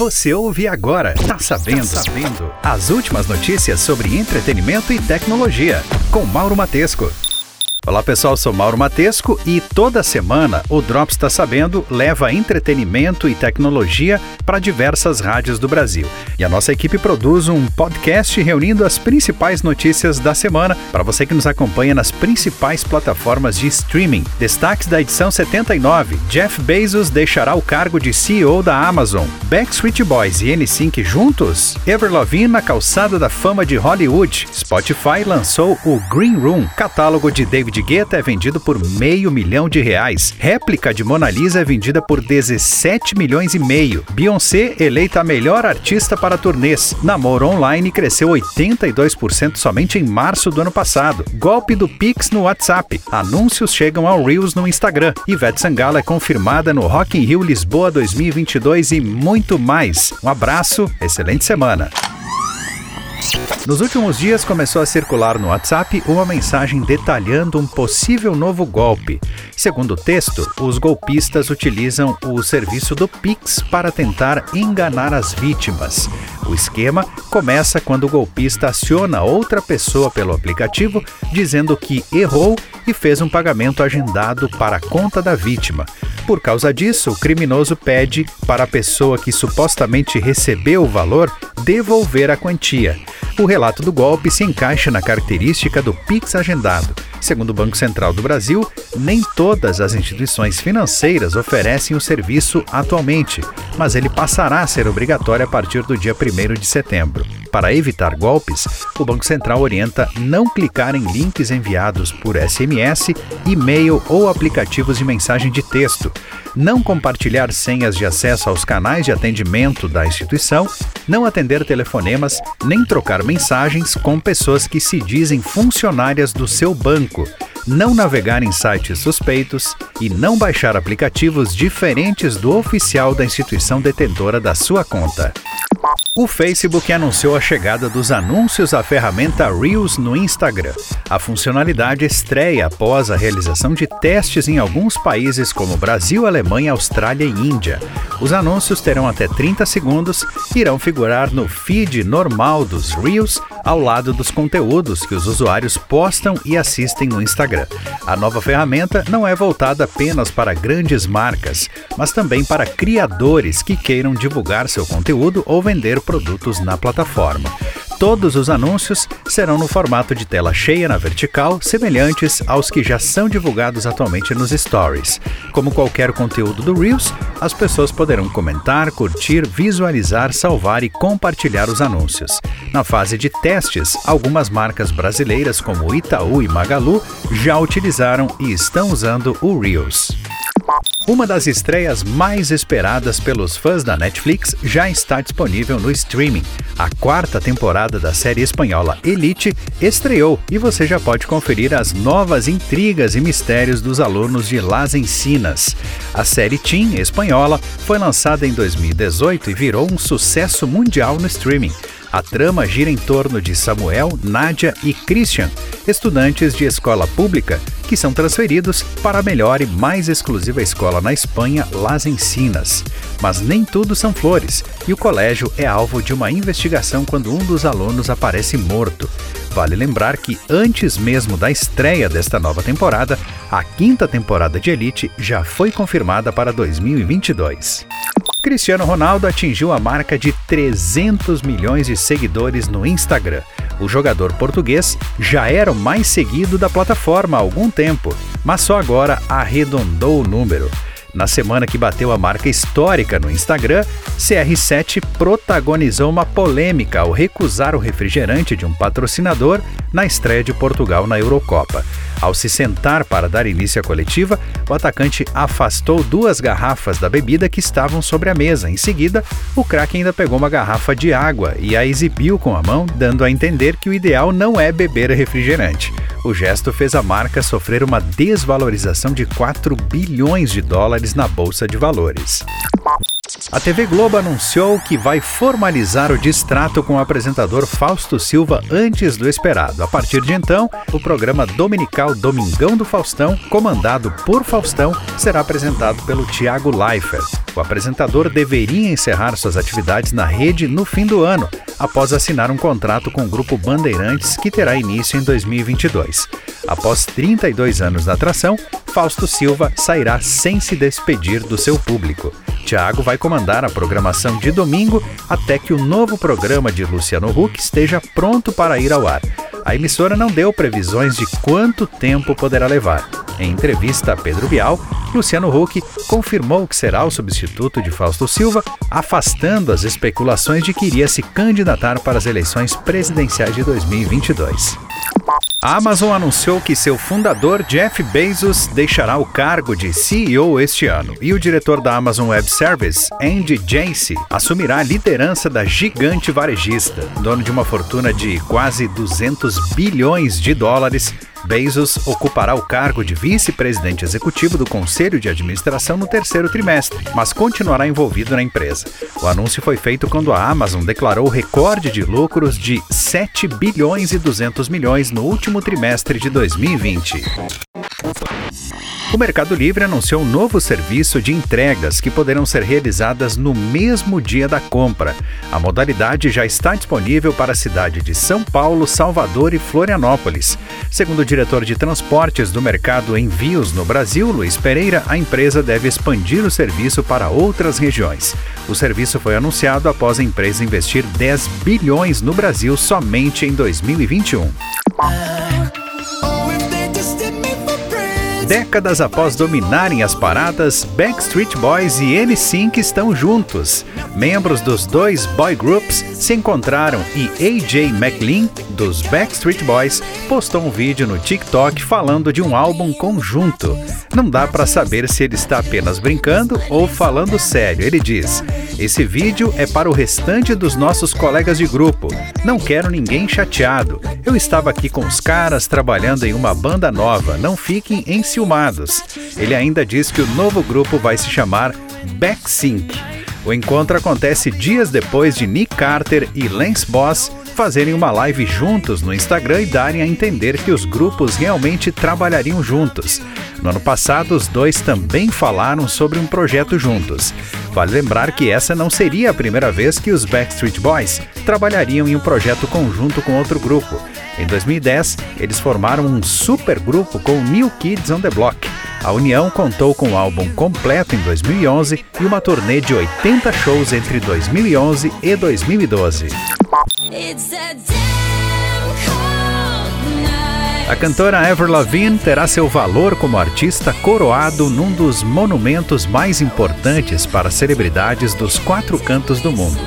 Você ouve agora, tá sabendo, tá sabendo. As últimas notícias sobre entretenimento e tecnologia, com Mauro Matesco. Olá pessoal, sou Mauro Matesco e toda semana o Drops Está Sabendo leva entretenimento e tecnologia para diversas rádios do Brasil. E a nossa equipe produz um podcast reunindo as principais notícias da semana para você que nos acompanha nas principais plataformas de streaming. Destaques da edição 79: Jeff Bezos deixará o cargo de CEO da Amazon. Backstreet Boys e N5 juntos? Ever Lavigne na calçada da fama de Hollywood. Spotify lançou o Green Room, catálogo de David de é vendido por meio milhão de reais. Réplica de Mona Lisa é vendida por 17 milhões e meio. Beyoncé eleita a melhor artista para turnês. Namoro online cresceu 82% somente em março do ano passado. Golpe do Pix no WhatsApp. Anúncios chegam ao Reels no Instagram. Ivete Sangalo é confirmada no Rock in Rio Lisboa 2022 e muito mais. Um abraço, excelente semana. Nos últimos dias começou a circular no WhatsApp uma mensagem detalhando um possível novo golpe. Segundo o texto, os golpistas utilizam o serviço do Pix para tentar enganar as vítimas. O esquema começa quando o golpista aciona outra pessoa pelo aplicativo dizendo que errou e fez um pagamento agendado para a conta da vítima. Por causa disso, o criminoso pede para a pessoa que supostamente recebeu o valor devolver a quantia. O relato do golpe se encaixa na característica do Pix agendado. Segundo o Banco Central do Brasil, nem todas as instituições financeiras oferecem o serviço atualmente, mas ele passará a ser obrigatório a partir do dia 1 de setembro. Para evitar golpes, o Banco Central orienta não clicar em links enviados por SMS, e-mail ou aplicativos de mensagem de texto, não compartilhar senhas de acesso aos canais de atendimento da instituição, não atender telefonemas, nem trocar mensagens com pessoas que se dizem funcionárias do seu banco não navegar em sites suspeitos e não baixar aplicativos diferentes do oficial da instituição detentora da sua conta. O Facebook anunciou a chegada dos anúncios à ferramenta Reels no Instagram. A funcionalidade estreia após a realização de testes em alguns países como Brasil, Alemanha, Austrália e Índia. Os anúncios terão até 30 segundos e irão figurar no feed normal dos Reels ao lado dos conteúdos que os usuários postam e assistem no Instagram. A nova ferramenta não é voltada apenas para grandes marcas, mas também para criadores que queiram divulgar seu conteúdo ou vender produtos na plataforma. Todos os anúncios serão no formato de tela cheia na vertical, semelhantes aos que já são divulgados atualmente nos stories. Como qualquer conteúdo do Reels, as pessoas poderão comentar, curtir, visualizar, salvar e compartilhar os anúncios. Na fase de testes, algumas marcas brasileiras como Itaú e Magalu já utilizaram e estão usando o Reels. Uma das estreias mais esperadas pelos fãs da Netflix já está disponível no streaming. A quarta temporada da série espanhola Elite estreou e você já pode conferir as novas intrigas e mistérios dos alunos de Las Encinas. A série Teen espanhola foi lançada em 2018 e virou um sucesso mundial no streaming. A trama gira em torno de Samuel, Nádia e Christian, estudantes de escola pública que são transferidos para a melhor e mais exclusiva escola na Espanha, Las Encinas. Mas nem tudo são flores, e o colégio é alvo de uma investigação quando um dos alunos aparece morto. Vale lembrar que antes mesmo da estreia desta nova temporada, a quinta temporada de Elite já foi confirmada para 2022. Cristiano Ronaldo atingiu a marca de 300 milhões de seguidores no Instagram. O jogador português já era o mais seguido da plataforma há algum tempo, mas só agora arredondou o número. Na semana que bateu a marca histórica no Instagram, CR7 protagonizou uma polêmica ao recusar o refrigerante de um patrocinador na estreia de Portugal na Eurocopa. Ao se sentar para dar início à coletiva, o atacante afastou duas garrafas da bebida que estavam sobre a mesa. Em seguida, o craque ainda pegou uma garrafa de água e a exibiu com a mão, dando a entender que o ideal não é beber refrigerante. O gesto fez a marca sofrer uma desvalorização de 4 bilhões de dólares na bolsa de valores. A TV Globo anunciou que vai formalizar o distrato com o apresentador Fausto Silva antes do esperado. A partir de então, o programa dominical Domingão do Faustão, comandado por Faustão, será apresentado pelo Tiago Leifert. O apresentador deveria encerrar suas atividades na rede no fim do ano, após assinar um contrato com o grupo Bandeirantes que terá início em 2022. Após 32 anos da atração, Fausto Silva sairá sem se despedir do seu público. Tiago vai comandar a programação de domingo até que o novo programa de Luciano Huck esteja pronto para ir ao ar. A emissora não deu previsões de quanto tempo poderá levar. Em entrevista a Pedro Bial, Luciano Huck confirmou que será o substituto de Fausto Silva, afastando as especulações de que iria se candidatar para as eleições presidenciais de 2022. A Amazon anunciou que seu fundador Jeff Bezos deixará o cargo de CEO este ano e o diretor da Amazon Web Service, Andy Jassy, assumirá a liderança da gigante varejista, dono de uma fortuna de quase 200 bilhões de dólares Bezos ocupará o cargo de vice-presidente executivo do Conselho de Administração no terceiro trimestre, mas continuará envolvido na empresa. O anúncio foi feito quando a Amazon declarou recorde de lucros de 7 bilhões e 200 milhões no último trimestre de 2020. O Mercado Livre anunciou um novo serviço de entregas que poderão ser realizadas no mesmo dia da compra. A modalidade já está disponível para a cidade de São Paulo, Salvador e Florianópolis. Segundo o diretor de transportes do mercado Envios no Brasil, Luiz Pereira, a empresa deve expandir o serviço para outras regiões. O serviço foi anunciado após a empresa investir 10 bilhões no Brasil somente em 2021. Décadas após dominarem as paradas, Backstreet Boys e NSYNC estão juntos. Membros dos dois boy groups se encontraram e AJ McLean, dos Backstreet Boys, postou um vídeo no TikTok falando de um álbum conjunto. Não dá para saber se ele está apenas brincando ou falando sério. Ele diz: Esse vídeo é para o restante dos nossos colegas de grupo. Não quero ninguém chateado. Eu estava aqui com os caras trabalhando em uma banda nova. Não fiquem enciumados. Ele ainda diz que o novo grupo vai se chamar Backsync. O encontro acontece dias depois de Nick Carter e Lance Boss fazerem uma live juntos no Instagram e darem a entender que os grupos realmente trabalhariam juntos. No ano passado, os dois também falaram sobre um projeto juntos. Vale lembrar que essa não seria a primeira vez que os Backstreet Boys trabalhariam em um projeto conjunto com outro grupo. Em 2010, eles formaram um supergrupo com New Kids on the Block. A união contou com o um álbum completo em 2011 e uma turnê de 80 shows entre 2011 e 2012. A cantora Avril Lavigne terá seu valor como artista coroado num dos monumentos mais importantes para celebridades dos quatro cantos do mundo.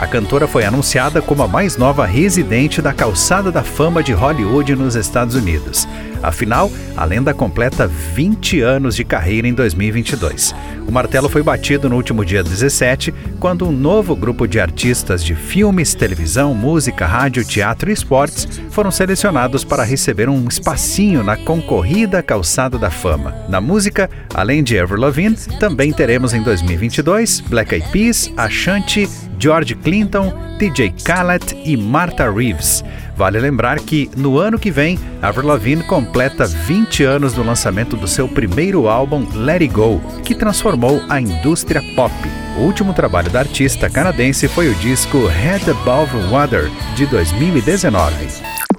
A cantora foi anunciada como a mais nova residente da Calçada da Fama de Hollywood nos Estados Unidos. Afinal, a lenda completa 20 anos de carreira em 2022. O martelo foi batido no último dia 17, quando um novo grupo de artistas de filmes, televisão, música, rádio, teatro e esportes foram selecionados para receber um espacinho na concorrida Calçada da Fama. Na música, além de Avril Lavigne, também teremos em 2022 Black Eyed Peas, Ashanti, George Clinton, DJ Khaled e Martha Reeves. Vale lembrar que, no ano que vem, Avril Lavigne completa 20 anos do lançamento do seu primeiro álbum Let It Go, que transformou a indústria pop. O último trabalho da artista canadense foi o disco Head Above Water, de 2019.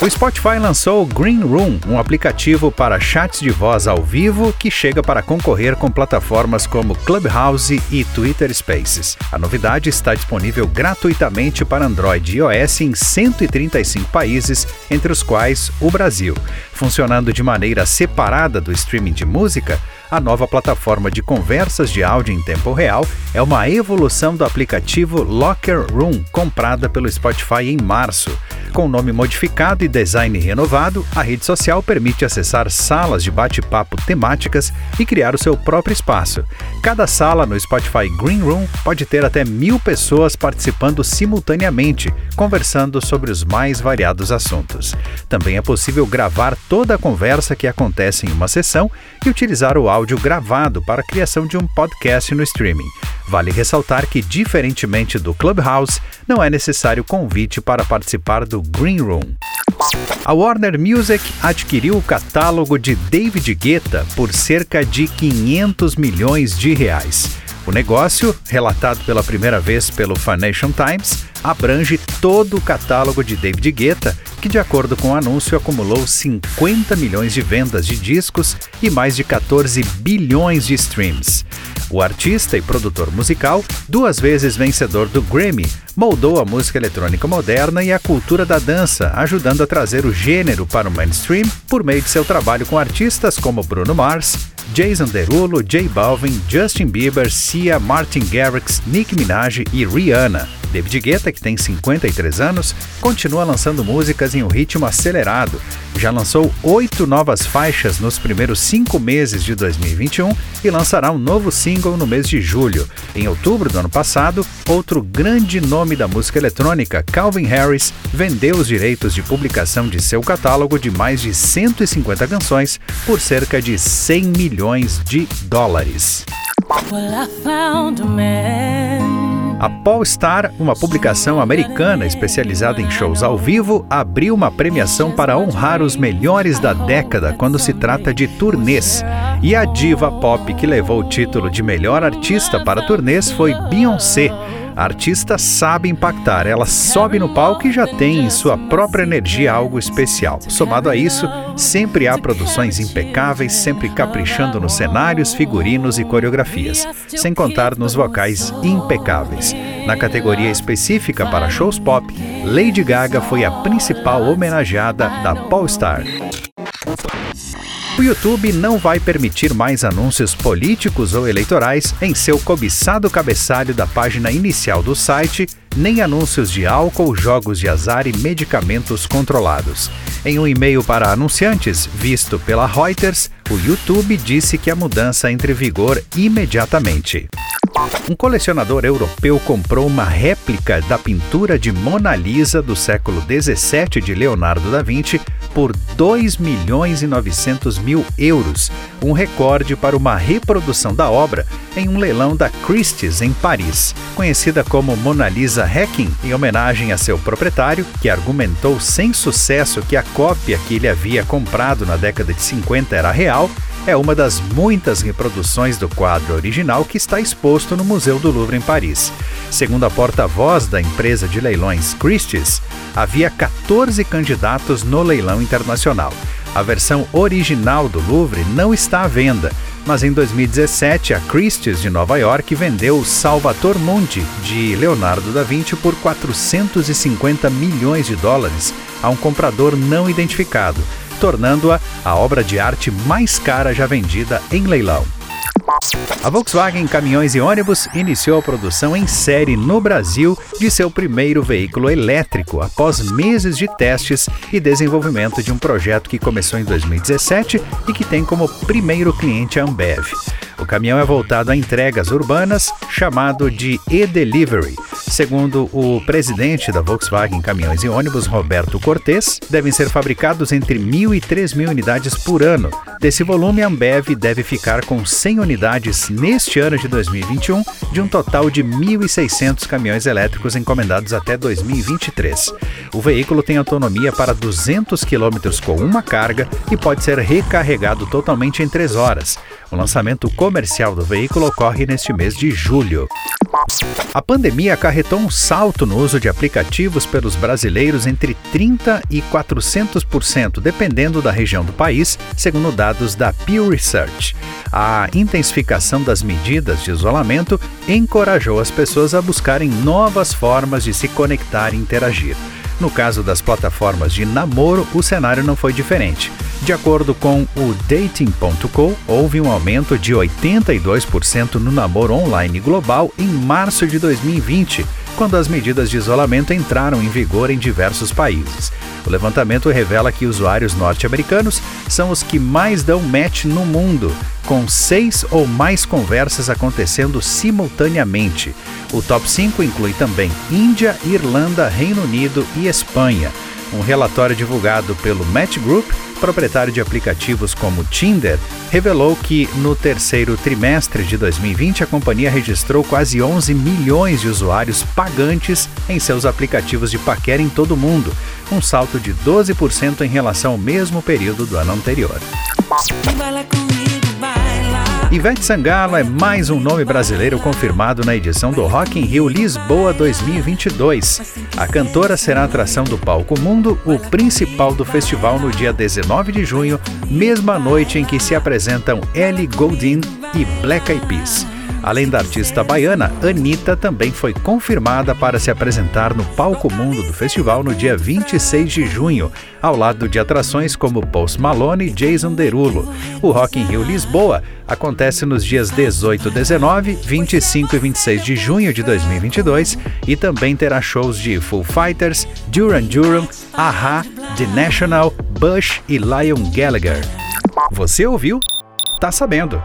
O Spotify lançou o Green Room, um aplicativo para chats de voz ao vivo que chega para concorrer com plataformas como Clubhouse e Twitter Spaces. A novidade está disponível gratuitamente para Android e iOS em 135 países, entre os quais o Brasil. Funcionando de maneira separada do streaming de música, a nova plataforma de conversas de áudio em tempo real é uma evolução do aplicativo Locker Room, comprada pelo Spotify em março. Com nome modificado e design renovado, a rede social permite acessar salas de bate-papo temáticas e criar o seu próprio espaço. Cada sala no Spotify Green Room pode ter até mil pessoas participando simultaneamente, conversando sobre os mais variados assuntos. Também é possível gravar toda a conversa que acontece em uma sessão e utilizar o áudio gravado para a criação de um podcast no streaming. Vale ressaltar que, diferentemente do Clubhouse, não é necessário convite para participar do Green Room. A Warner Music adquiriu o catálogo de David Guetta por cerca de 500 milhões de reais. O negócio, relatado pela primeira vez pelo Financial Times, abrange todo o catálogo de David Guetta, que, de acordo com o anúncio, acumulou 50 milhões de vendas de discos e mais de 14 bilhões de streams. O artista e produtor musical, duas vezes vencedor do Grammy, moldou a música eletrônica moderna e a cultura da dança, ajudando a trazer o gênero para o mainstream por meio de seu trabalho com artistas como Bruno Mars, Jason Derulo, J Balvin, Justin Bieber, Sia, Martin Garrix, Nicki Minaj e Rihanna. David Guetta, que tem 53 anos, continua lançando músicas em um ritmo acelerado. Já lançou oito novas faixas nos primeiros cinco meses de 2021 e lançará um novo single no mês de julho. Em outubro do ano passado, outro grande nome da música eletrônica, Calvin Harris, vendeu os direitos de publicação de seu catálogo de mais de 150 canções por cerca de 100 milhões de dólares. Well, a Polestar, uma publicação americana especializada em shows ao vivo, abriu uma premiação para honrar os melhores da década quando se trata de turnês. E a diva pop que levou o título de melhor artista para turnês foi Beyoncé. A artista sabe impactar, ela sobe no palco e já tem em sua própria energia algo especial. Somado a isso, sempre há produções impecáveis, sempre caprichando nos cenários, figurinos e coreografias, sem contar nos vocais impecáveis. Na categoria específica para shows pop, Lady Gaga foi a principal homenageada da Polestar. O YouTube não vai permitir mais anúncios políticos ou eleitorais em seu cobiçado cabeçalho da página inicial do site, nem anúncios de álcool, jogos de azar e medicamentos controlados. Em um e-mail para anunciantes, visto pela Reuters, o YouTube disse que a mudança entra em vigor imediatamente. Um colecionador europeu comprou uma réplica da pintura de Mona Lisa do século 17 de Leonardo da Vinci por 2 milhões e 900 mil euros, um recorde para uma reprodução da obra em um leilão da Christie's em Paris, conhecida como Mona Lisa Hacking, em homenagem a seu proprietário, que argumentou sem sucesso que a cópia que ele havia comprado na década de 50 era real é uma das muitas reproduções do quadro original que está exposto no Museu do Louvre em Paris. Segundo a porta-voz da empresa de leilões Christie's, havia 14 candidatos no leilão internacional. A versão original do Louvre não está à venda, mas em 2017 a Christie's de Nova York vendeu o Salvator Mundi de Leonardo da Vinci por 450 milhões de dólares a um comprador não identificado tornando-a a obra de arte mais cara já vendida em leilão. A Volkswagen Caminhões e Ônibus iniciou a produção em série no Brasil de seu primeiro veículo elétrico após meses de testes e desenvolvimento de um projeto que começou em 2017 e que tem como primeiro cliente a Ambev. O caminhão é voltado a entregas urbanas, chamado de e-Delivery. Segundo o presidente da Volkswagen Caminhões e Ônibus, Roberto Cortes, devem ser fabricados entre 1.000 e 3.000 unidades por ano. Desse volume, a Ambev deve ficar com 100 unidades neste ano de 2021, de um total de 1.600 caminhões elétricos encomendados até 2023. O veículo tem autonomia para 200 km com uma carga e pode ser recarregado totalmente em 3 horas. O lançamento comercial do veículo ocorre neste mês de julho. A pandemia acarretou um salto no uso de aplicativos pelos brasileiros entre 30% e 400%, dependendo da região do país, segundo dados da Pew Research. A intensificação das medidas de isolamento encorajou as pessoas a buscarem novas formas de se conectar e interagir. No caso das plataformas de namoro, o cenário não foi diferente. De acordo com o Dating.com, houve um aumento de 82% no namoro online global em março de 2020, quando as medidas de isolamento entraram em vigor em diversos países. O levantamento revela que usuários norte-americanos são os que mais dão match no mundo, com seis ou mais conversas acontecendo simultaneamente. O top 5 inclui também Índia, Irlanda, Reino Unido e Espanha. Um relatório divulgado pelo Match Group, proprietário de aplicativos como Tinder, revelou que no terceiro trimestre de 2020 a companhia registrou quase 11 milhões de usuários pagantes em seus aplicativos de paquera em todo o mundo, um salto de 12% em relação ao mesmo período do ano anterior. Ivete Sangalo é mais um nome brasileiro confirmado na edição do Rock in Rio Lisboa 2022. A cantora será atração do Palco Mundo, o principal do festival no dia 19 de junho, mesma noite em que se apresentam Ellie Goulding e Black Eyed Peas. Além da artista baiana, Anitta também foi confirmada para se apresentar no Palco Mundo do festival no dia 26 de junho, ao lado de atrações como Post Malone e Jason Derulo. O Rock in Rio Lisboa acontece nos dias 18, 19, 25 e 26 de junho de 2022 e também terá shows de Full Fighters, Duran Duran, Aha, The National, Bush e Lion Gallagher. Você ouviu? Tá sabendo.